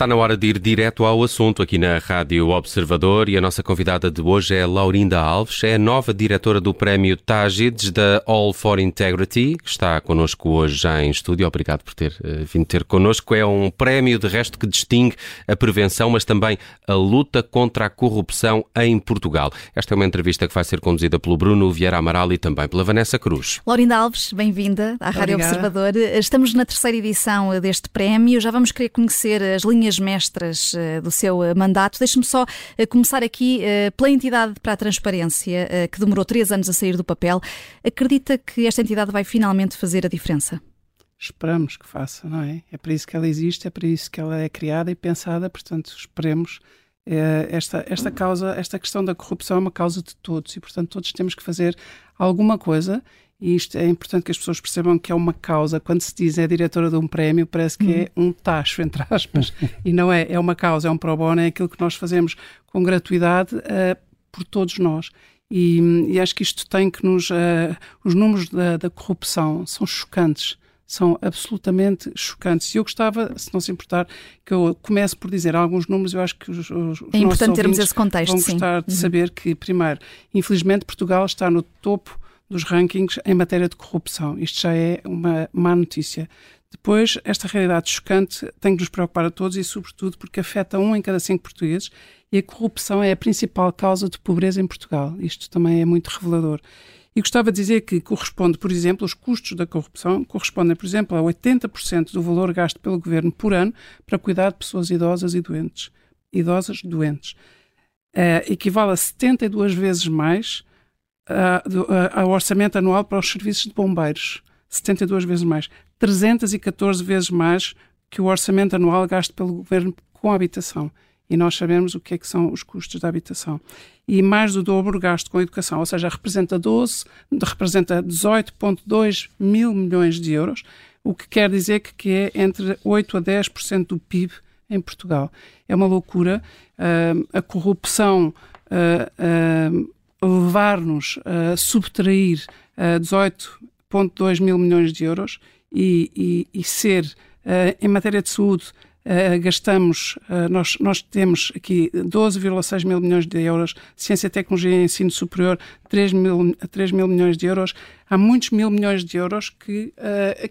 Está na hora de ir direto ao assunto aqui na Rádio Observador e a nossa convidada de hoje é Laurinda Alves, é a nova diretora do Prémio Tágides da All for Integrity, que está connosco hoje já em estúdio. Obrigado por ter uh, vindo ter connosco. É um prémio, de resto, que distingue a prevenção, mas também a luta contra a corrupção em Portugal. Esta é uma entrevista que vai ser conduzida pelo Bruno Vieira Amaral e também pela Vanessa Cruz. Laurinda Alves, bem-vinda à Rádio Obrigada. Observador. Estamos na terceira edição deste prémio. Já vamos querer conhecer as linhas mestras uh, do seu uh, mandato. Deixe-me só uh, começar aqui pela entidade para a transparência, que demorou três anos a sair do papel. Acredita que esta entidade vai finalmente fazer a diferença? Esperamos que faça, não é? É para isso que ela existe, é para isso que ela é criada e pensada, portanto, esperemos. esta, esta causa, esta questão da corrupção é uma causa de todos e, portanto, todos temos que fazer alguma coisa e isto é importante que as pessoas percebam que é uma causa. Quando se diz é diretora de um prémio, parece que é um tacho, entre aspas. e não é. É uma causa, é um pro bono, é aquilo que nós fazemos com gratuidade uh, por todos nós. E, e, acho que isto tem que nos. Uh, os números da, da, corrupção são chocantes. São absolutamente chocantes. E eu gostava, se não se importar, que eu comece por dizer alguns números. Eu acho que os, os é importante termos esse contexto. Vão gostar sim. de uhum. saber que, primeiro, infelizmente, Portugal está no topo dos rankings em matéria de corrupção. Isto já é uma má notícia. Depois, esta realidade chocante tem que nos preocupar a todos e, sobretudo, porque afeta um em cada cinco portugueses e a corrupção é a principal causa de pobreza em Portugal. Isto também é muito revelador. E gostava de dizer que corresponde, por exemplo, os custos da corrupção correspondem, por exemplo, a 80% do valor gasto pelo governo por ano para cuidar de pessoas idosas e doentes. Idosas doentes. Uh, equivale a 72 vezes mais ao orçamento anual para os serviços de bombeiros, 72 vezes mais, 314 vezes mais que o orçamento anual gasto pelo governo com a habitação. E nós sabemos o que é que são os custos da habitação. E mais do dobro gasto com a educação, ou seja, representa 12, representa 18,2 mil milhões de euros, o que quer dizer que, que é entre 8 a 10% do PIB em Portugal. É uma loucura. Uh, a corrupção uh, uh, levar-nos a subtrair uh, 18,2 mil milhões de euros e, e, e ser, em matéria de saúde, gastamos, nós, nós temos aqui 12,6 mil milhões de euros, ciência, tecnologia e ensino superior, 3 mil, 3 mil milhões de euros. Há muitos mil milhões de euros que,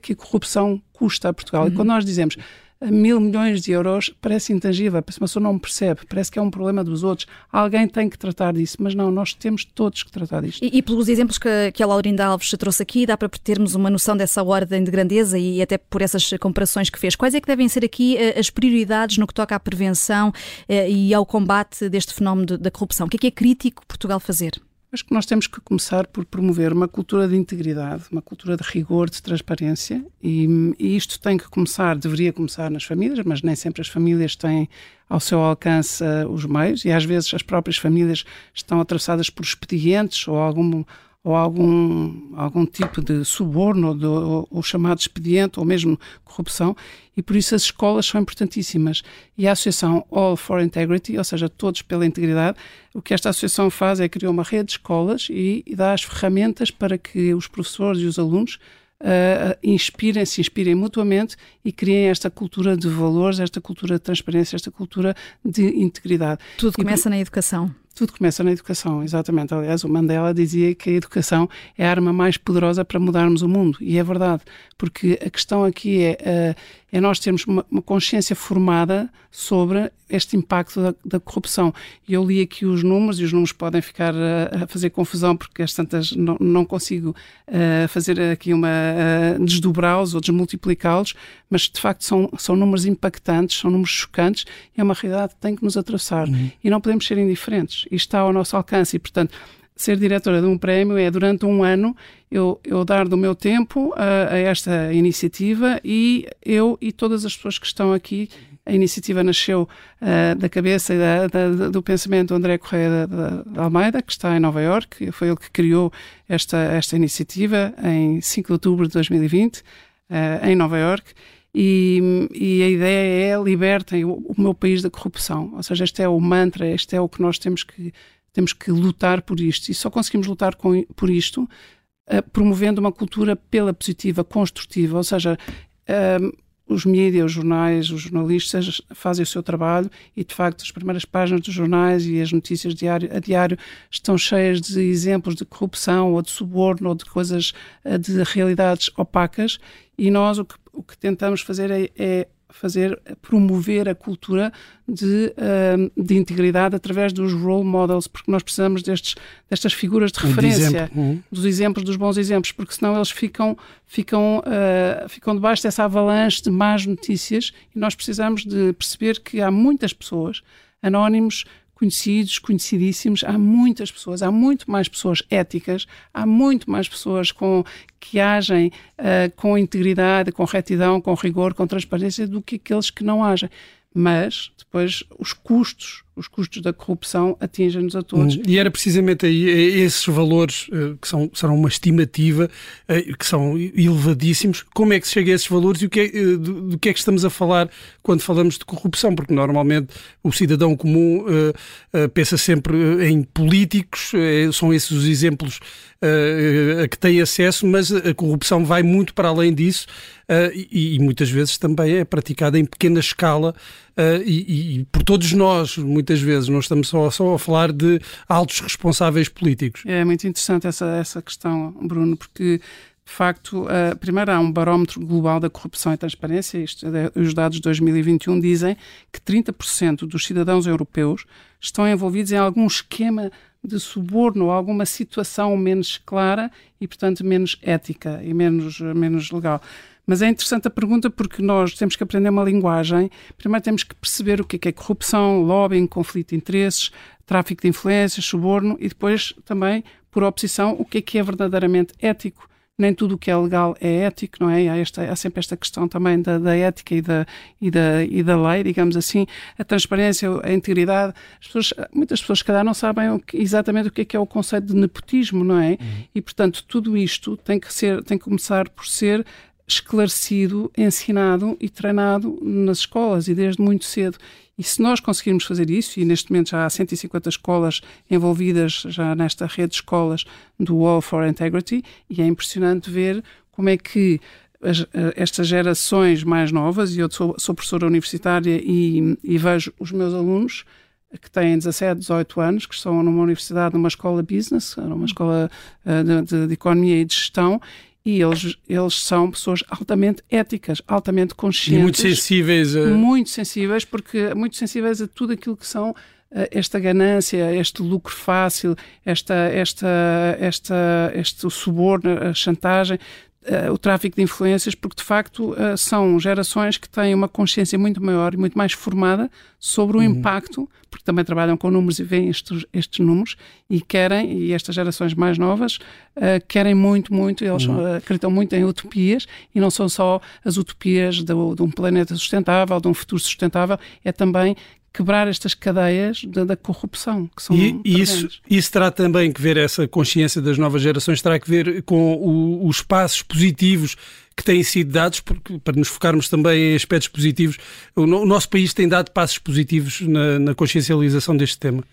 que a corrupção custa a Portugal. Uhum. E quando nós dizemos mil milhões de euros parece intangível, a pessoa não percebe, parece que é um problema dos outros. Alguém tem que tratar disso, mas não, nós temos todos que tratar disto. E, e pelos exemplos que, que a Laurinda Alves trouxe aqui, dá para termos uma noção dessa ordem de grandeza e até por essas comparações que fez. Quais é que devem ser aqui eh, as prioridades no que toca à prevenção eh, e ao combate deste fenómeno da corrupção? O que é que é crítico Portugal fazer? Acho que nós temos que começar por promover uma cultura de integridade, uma cultura de rigor, de transparência, e, e, isto tem que começar, deveria começar nas famílias, mas nem sempre as famílias têm ao seu alcance uh, os meios, e às vezes as próprias famílias estão atravessadas por expedientes ou algum ou algum, algum tipo de suborno ou, ou, chamado expediente ou mesmo corrupção e por isso as escolas são importantíssimas e a associação All for Integrity, ou seja, todos pela integridade, o que esta associação faz é criar uma rede de escolas e, e dá as ferramentas para que os professores e os alunos Uh, inspirem, se inspirem mutuamente e criem esta cultura de valores, esta cultura de transparência, esta cultura de integridade. Tudo e, começa na educação. Tudo começa na educação, exatamente. Aliás, o Mandela dizia que a educação é a arma mais poderosa para mudarmos o mundo. E é verdade, porque a questão aqui é, eh, é nós termos uma, uma consciência formada sobre este impacto da, da, corrupção. Eu li aqui os números, e os números podem ficar a, a fazer confusão, porque as tantas não, não consigo uh, fazer aqui uma. Uh, desdobrá-los ou desmultiplicá-los, mas de facto são, são números impactantes, são números chocantes, e é uma realidade que tem que nos atravessar. Uhum. E não podemos ser indiferentes e está ao nosso alcance. E, portanto, ser diretora de um prémio é, durante um ano, eu, eu dar do meu tempo a, a, esta iniciativa e eu e todas as pessoas que estão aqui. A iniciativa nasceu uh, da cabeça e da, da, do pensamento do André Correia de, Almeida, que está em Nova Iorque. Foi ele que criou esta, esta iniciativa em 5 de outubro de 2020, uh, eh, em Nova Iorque. E, e, a ideia é libertem o, o, meu país da corrupção. Ou seja, este é o mantra, este é o que nós temos que, temos que lutar por isto. E só conseguimos lutar com, por isto uh, promovendo uma cultura pela positiva, construtiva. Ou seja, uh, os mídias, os jornais, os jornalistas fazem o seu trabalho e, de facto, as primeiras páginas dos jornais e as notícias diário, a diário estão cheias de exemplos de corrupção ou de suborno ou de coisas, eh, de realidades opacas e nós o que, o que tentamos fazer é, é fazer promover a cultura de, uh, de integridade através dos role models, porque nós precisamos destes, destas figuras de referência, de uhum. dos exemplos, dos bons exemplos, porque senão eles ficam, ficam, uh, ficam debaixo dessa avalanche de más notícias e nós precisamos de perceber que há muitas pessoas anónimos conhecidos, conhecidíssimos, há muitas pessoas, há muito mais pessoas éticas, há muito mais pessoas com, que agem uh, com integridade, com retidão, com rigor, com transparência do que aqueles que não agem. Mas depois os custos os custos da corrupção atingem-nos a todos. Hum, e era precisamente aí é esses valores eh, que são, serão uma estimativa, eh, que são elevadíssimos. Como é que se chega a esses valores e o que é, eh, do, do que é que estamos a falar quando falamos de corrupção? Porque normalmente o cidadão comum uh, uh, pensa sempre em políticos, uh, são esses os exemplos a que tem acesso, mas a corrupção vai muito para além disso e, e, muitas vezes também é praticada em pequena escala e, e por todos nós, muitas vezes. Não estamos só, só a falar de altos responsáveis políticos. É muito interessante essa, essa questão, Bruno, porque de facto, uh, primeiro há um barómetro global da corrupção e transparência. Isto, é, os dados de 2021 dizem que 30% dos cidadãos europeus estão envolvidos em algum esquema de suborno alguma situação menos clara e, portanto, menos ética e menos, menos legal. Mas é interessante a pergunta porque nós temos que aprender uma linguagem. Primeiro temos que perceber o que é, é corrupção, lobbying, conflito de interesses, tráfico de influências, suborno e depois também, por oposição, o que é que é verdadeiramente ético. Nem tudo o que é legal é ético, não é? Há, esta, há sempre esta questão também da, da ética e da, e, da, e da lei, digamos assim, a transparência, a integridade. Pessoas, muitas pessoas, se calhar, não sabem o que, exatamente o que é, que é o conceito de nepotismo, não é? Uhum. E, portanto, tudo isto tem que, ser, tem que começar por ser esclarecido, ensinado e treinado nas escolas e desde muito cedo. E se nós conseguirmos fazer isso, e neste momento já há 150 escolas envolvidas já nesta rede de escolas do Wall for Integrity, e é impressionante ver como é que as, eh, estas gerações mais novas, e eu sou, sou professora universitária e, e, vejo os meus alunos que têm 17, 18 anos, que estão numa universidade, numa escola business, numa escola uh, de, de, de economia e de gestão, e eles, eles são pessoas altamente éticas, altamente conscientes. E muito sensíveis. A... Muito sensíveis, porque muito sensíveis a tudo aquilo que são eh, esta ganância, este lucro fácil, esta, esta, esta, este suborno, a chantagem, uh, o tráfico de influências, porque de facto uh, são gerações que têm uma consciência muito maior e muito mais formada sobre o uhum. impacto, porque também trabalham com números e veem estes, estes números e querem, e estas gerações mais novas uh, querem muito, muito, eles uhum. acreditam muito em utopias e não são só as utopias de, de um planeta sustentável, de um futuro sustentável, é também quebrar estas cadeias da, da corrupção, que são E isso, isso terá também que ver, essa consciência das novas gerações, terá que ver com o, os passos positivos que têm sido dados, porque, para nos focarmos também em aspectos positivos, o, o nosso país tem dado passos positivos na, na, consciencialização deste tema.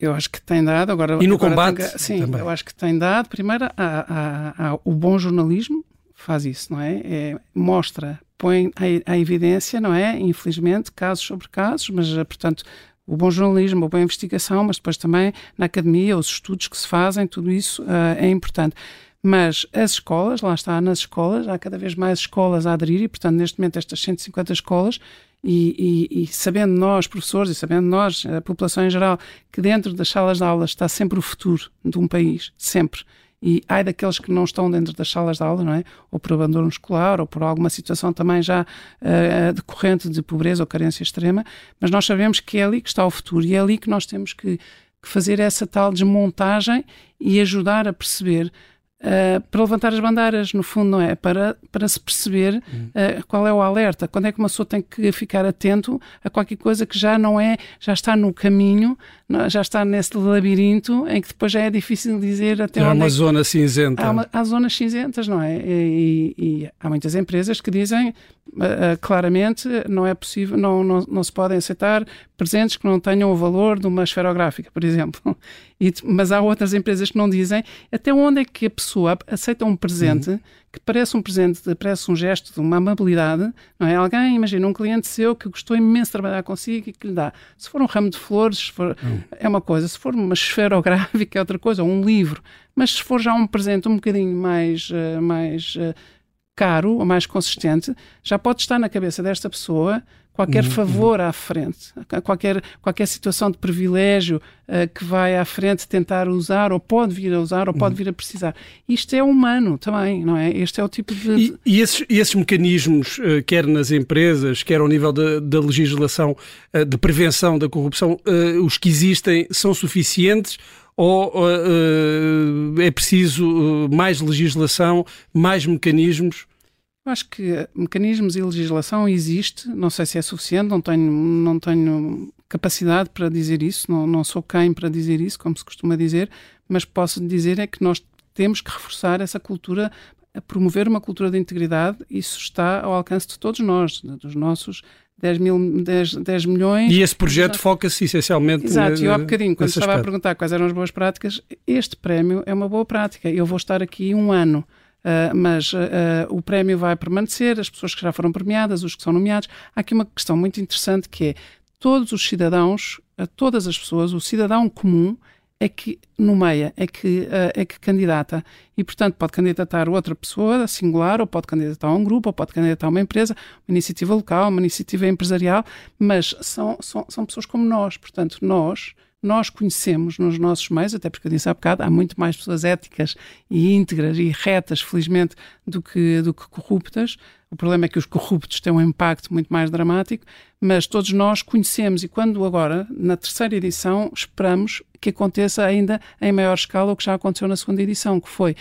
Eu acho que tem dado. Agora, e no agora combate? Tem, sim, também. eu acho que tem dado. Primeiro, há, há, há, o bom jornalismo faz isso, não é? é mostra põe à evidência, não é? Infelizmente, casos sobre casos, mas, eh, portanto, o bom jornalismo, a boa investigação, mas depois também na academia, os estudos que se fazem, tudo isso uh, é importante. Mas as escolas, lá está, nas escolas, há cada vez mais escolas a aderir e, portanto, neste momento, estas 150 escolas, e, e, e, sabendo nós, professores, e sabendo nós, a população em geral, que dentro das salas de aulas está sempre o futuro de um país, sempre e ai daqueles que não estão dentro das salas de aula, não é? Ou por abandono escolar, ou por alguma situação também já uh, decorrente de pobreza ou carência extrema, mas nós sabemos que é ali que está o futuro e é ali que nós temos que, que fazer essa tal desmontagem e ajudar a perceber Uh, para levantar as bandeiras, no fundo, não é? Para, para se perceber uh, qual é o alerta, quando é que uma pessoa tem que ficar atento a qualquer coisa que já não é, já está no caminho, já está nesse labirinto em que depois já é difícil dizer até há onde. uma é zona cinzenta. Há, uma, há, zonas cinzentas, não é? E, e, e há muitas empresas que dizem uh, claramente não é possível, não, não, não se podem aceitar presentes que não tenham o valor de uma esferográfica, por exemplo. E, mas há outras empresas que não dizem até onde é que a pessoa aceita um presente uhum. que parece um presente, parece um gesto de uma amabilidade, não é? Alguém, imagina, um cliente seu que gostou imenso de trabalhar consigo e que lhe dá. Se for um ramo de flores, for, uhum. é uma coisa, se for uma esferográfica é outra coisa, ou um livro. Mas se for já um presente um bocadinho mais, uh, mais uh, caro ou mais consistente, já pode estar na cabeça desta pessoa qualquer uhum, favor uhum. à frente, qualquer, qualquer situação de privilégio uh, que vai à frente tentar usar, ou pode vir a usar, ou pode uhum. vir a precisar. Isto é humano também, não é? Este é o tipo de. E, e esses, esses, mecanismos, uh, quer nas empresas, quer ao nível da legislação uh, de prevenção da corrupção, os que existem são suficientes? ou uh, é preciso mais legislação, mais mecanismos? Eu acho que mecanismos e legislação existe, não sei se é suficiente, não tenho, não tenho capacidade para dizer isso, não, não sou quem para dizer isso, como se costuma dizer, mas posso dizer é que nós temos que reforçar essa cultura, promover uma cultura de integridade, isso está ao alcance de todos nós, dos nossos 10, mil, 10, 10 milhões. E esse projeto foca-se essencialmente Exato, e eu há bocadinho, quando estava aspecto. a perguntar quais eram as boas práticas, este prémio é uma boa prática. Eu vou estar aqui um ano. Uh, mas uh, o prémio vai permanecer, as pessoas que já foram premiadas, os que são nomeados. Há aqui uma questão muito interessante que é todos os cidadãos, todas as pessoas, o cidadão comum é que nomeia, é que, uh, é que candidata. E, portanto, pode candidatar outra pessoa singular, ou pode candidatar um grupo, ou pode candidatar uma empresa, uma iniciativa local, uma iniciativa empresarial, mas são, são, são pessoas como nós. Portanto, nós, nós conhecemos nos nossos meios, até porque eu disse há bocado, há muito mais pessoas éticas e íntegras e retas, felizmente, do que, do que corruptas. O problema é que os corruptos têm um impacto muito mais dramático, mas todos nós conhecemos e quando agora, na terceira edição, esperamos que aconteça ainda em maior escala o que já aconteceu na segunda edição, que foi,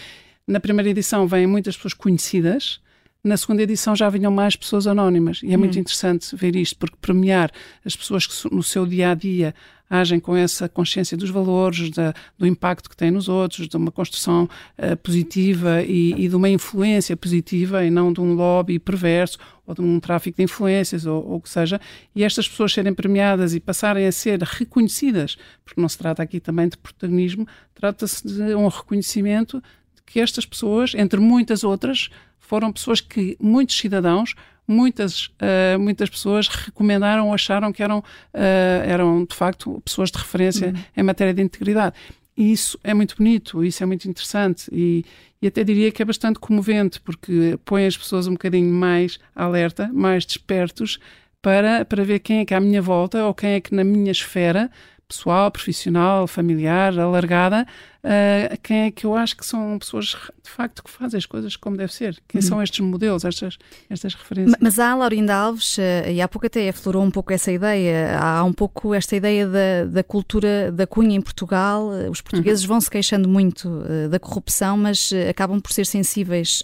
na primeira edição vêm muitas pessoas conhecidas, na segunda edição já vinham mais pessoas anónimas e é muito hum. interessante ver isto, porque premiar as pessoas que no seu dia a dia agem com essa consciência dos valores, da, do impacto que têm nos outros, de uma construção uh, positiva e, e, de uma influência positiva e não de um lobby perverso ou de um tráfico de influências ou o que seja, e estas pessoas serem premiadas e passarem a ser reconhecidas, porque não se trata aqui também de protagonismo, trata-se de um reconhecimento de que estas pessoas, entre muitas outras, foram pessoas que muitos cidadãos muitas, uh, muitas pessoas recomendaram ou acharam que eram, uh, eram, de facto, pessoas de referência uhum. em matéria de integridade. E isso é muito bonito, isso é muito interessante e, e até diria que é bastante comovente, porque põe as pessoas um bocadinho mais alerta, mais despertos, para, para ver quem é que à minha volta ou quem é que na minha esfera pessoal, profissional, familiar, alargada, uh, quem é que eu acho que são pessoas de facto que fazem as coisas como deve ser? Quem uhum. são estes modelos, estas, estas referências? Mas há, Laurinda Alves, uh, e há pouco até aflorou um pouco essa ideia, há um pouco esta ideia da, da cultura da cunha em Portugal. Uh, os portugueses uhum. vão se queixando muito da corrupção, mas acabam por ser sensíveis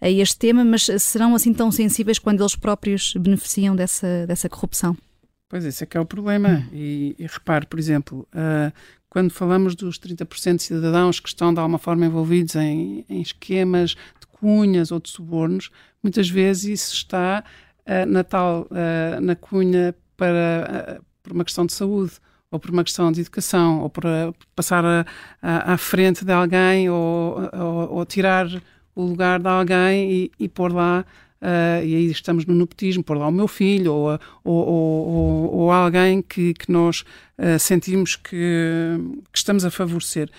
a este tema, mas serão assim tão sensíveis quando eles próprios beneficiam dessa, dessa corrupção? Pois esse é que é o problema. E, e repare, por exemplo, uh, quando falamos dos 30% de cidadãos que estão de alguma forma envolvidos em, em, esquemas de cunhas ou de subornos, muitas vezes isso está uh, na tal, uh, na cunha para, por uma questão de saúde ou por uma questão de educação, ou para passar a, a, à frente de alguém, ou, ou, ou, tirar o lugar de alguém e, e pôr lá Uh, e aí estamos no nepotismo, pôr lá o meu filho ou, ou, ou, ou alguém que, que nós uh, sentimos que, que, estamos a favorecer.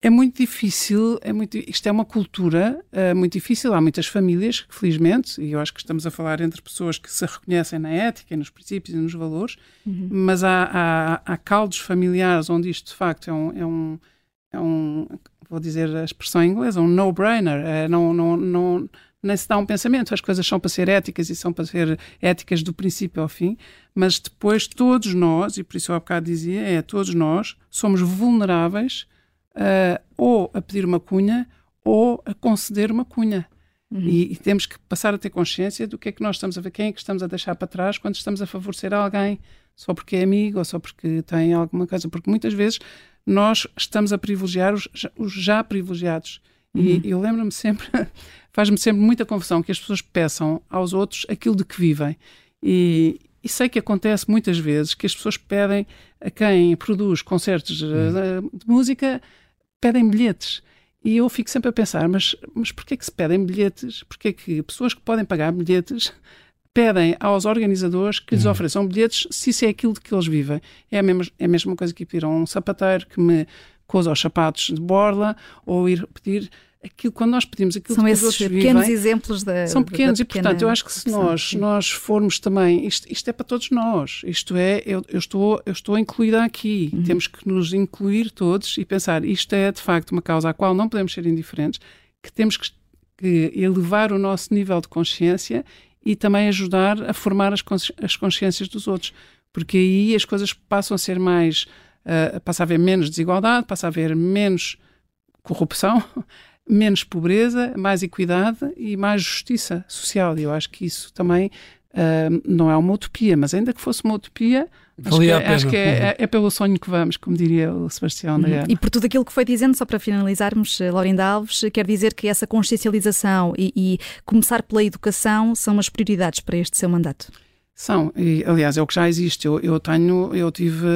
É muito difícil, é muito, isto é uma cultura uh, muito difícil. Há muitas famílias que, felizmente, e eu acho que estamos a falar entre pessoas que se reconhecem na ética, nos princípios e nos valores, uhum. mas há, há, há, caldos familiares onde isto de facto é um, é um, é um vou dizer a expressão em inglês, um no-brainer. É, não, não, não, nem se dá um pensamento. As coisas são para ser éticas e são para ser éticas do princípio ao fim, mas depois todos nós, e por isso eu há bocado dizia, é todos nós somos vulneráveis uh, ou a pedir uma cunha ou a conceder uma cunha. Uhum. E, e, temos que passar a ter consciência do que é que nós estamos a ver, quem é que estamos a deixar para trás quando estamos a favorecer alguém, só porque é amigo ou só porque tem alguma coisa. Porque muitas vezes nós estamos a privilegiar os, os já privilegiados. Uhum. E eu lembro-me sempre faz-me sempre muita confusão que as pessoas peçam aos outros aquilo de que vivem. E, E sei que acontece muitas vezes que as pessoas pedem a quem produz concertos hum. de música, pedem bilhetes. E eu fico sempre a pensar, mas, mas porquê que se pedem bilhetes? Porquê que pessoas que podem pagar bilhetes pedem aos organizadores que lhes uhum. ofereçam bilhetes se isso é aquilo de que eles vivem? É a mesma, é a mesma coisa que pedir a um sapateiro que me coza os sapatos de borla ou ir pedir aquilo, quando nós pedimos aquilo são que os outros pequenos vivem, exemplos da são pequenos da e portanto eu acho que se nós nós formos também isto, isto é para todos nós isto é eu, eu estou eu estou incluída aqui uhum. temos que nos incluir todos e pensar isto é de facto uma causa à qual não podemos ser indiferentes que temos que, que elevar o nosso nível de consciência e também ajudar a formar as, as consciências dos outros porque aí as coisas passam a ser mais uh, passa a haver menos desigualdade passa a haver menos corrupção menos pobreza, mais equidade e mais justiça social. E eu acho que isso também uh, não é uma utopia, mas ainda que fosse uma utopia, acho que, é, acho que é, é, é, pelo sonho que vamos, como diria o Sebastião da Guerra. E por tudo aquilo que foi dizendo, só para finalizarmos, eh, Laurinda Alves, quer dizer que essa consciencialização e, e começar pela educação são as prioridades para este seu mandato? São, e aliás é o que já existe. Eu, eu tenho, eu tive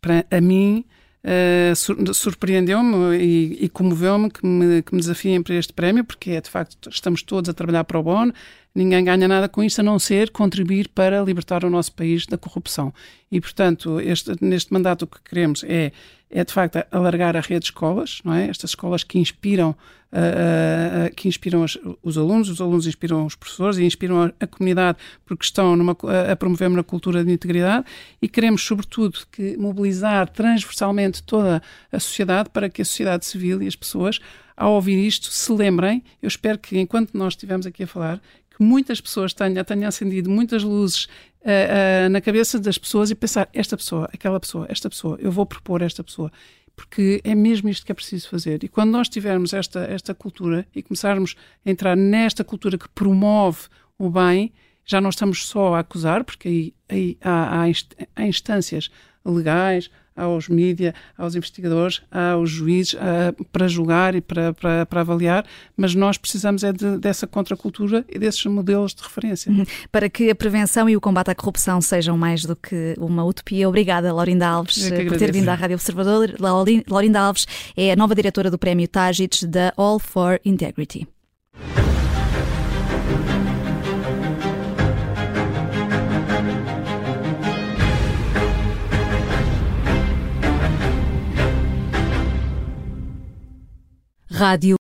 para a mim Uh, surpreendeu-me e, e comoveu-me que me, que me desafiem para este prémio, porque é de facto, estamos todos a trabalhar para o BON, ninguém ganha nada com isso a não ser contribuir para libertar o nosso país da corrupção. E, portanto, este, neste mandato o que queremos é, é de facto alargar a rede de escolas, não é? Estas escolas que inspiram, uh, uh, que inspiram os, os, alunos, os alunos inspiram os professores e inspiram a, a comunidade porque estão numa, a, a promover uma cultura de integridade e queremos, sobretudo, que mobilizar transversalmente toda a sociedade para que a sociedade civil e as pessoas ao ouvir isto, se lembrem, eu espero que enquanto nós estivemos aqui a falar, que muitas pessoas tenham, tenham acendido muitas luzes uh, uh, na cabeça das pessoas e pensar: esta pessoa, aquela pessoa, esta pessoa, eu vou propor esta pessoa. Porque é mesmo isto que é preciso fazer. E quando nós tivermos esta, esta cultura e começarmos a entrar nesta cultura que promove o bem, já não estamos só a acusar, porque aí, aí há, há instâncias legais, aos mídias, aos investigadores, aos juízes para julgar e para, para, para, avaliar, mas nós precisamos é de, dessa contracultura e desses modelos de referência. Uhum. Para que a prevenção e o combate à corrupção sejam mais do que uma utopia. Obrigada, Laurinda Alves, por ter vindo à Rádio Observador. Laurinda Alves é a nova diretora do Prémio Tágites da All for Integrity. Rádio